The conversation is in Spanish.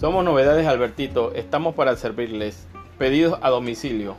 Somos Novedades Albertito, estamos para servirles. Pedidos a domicilio.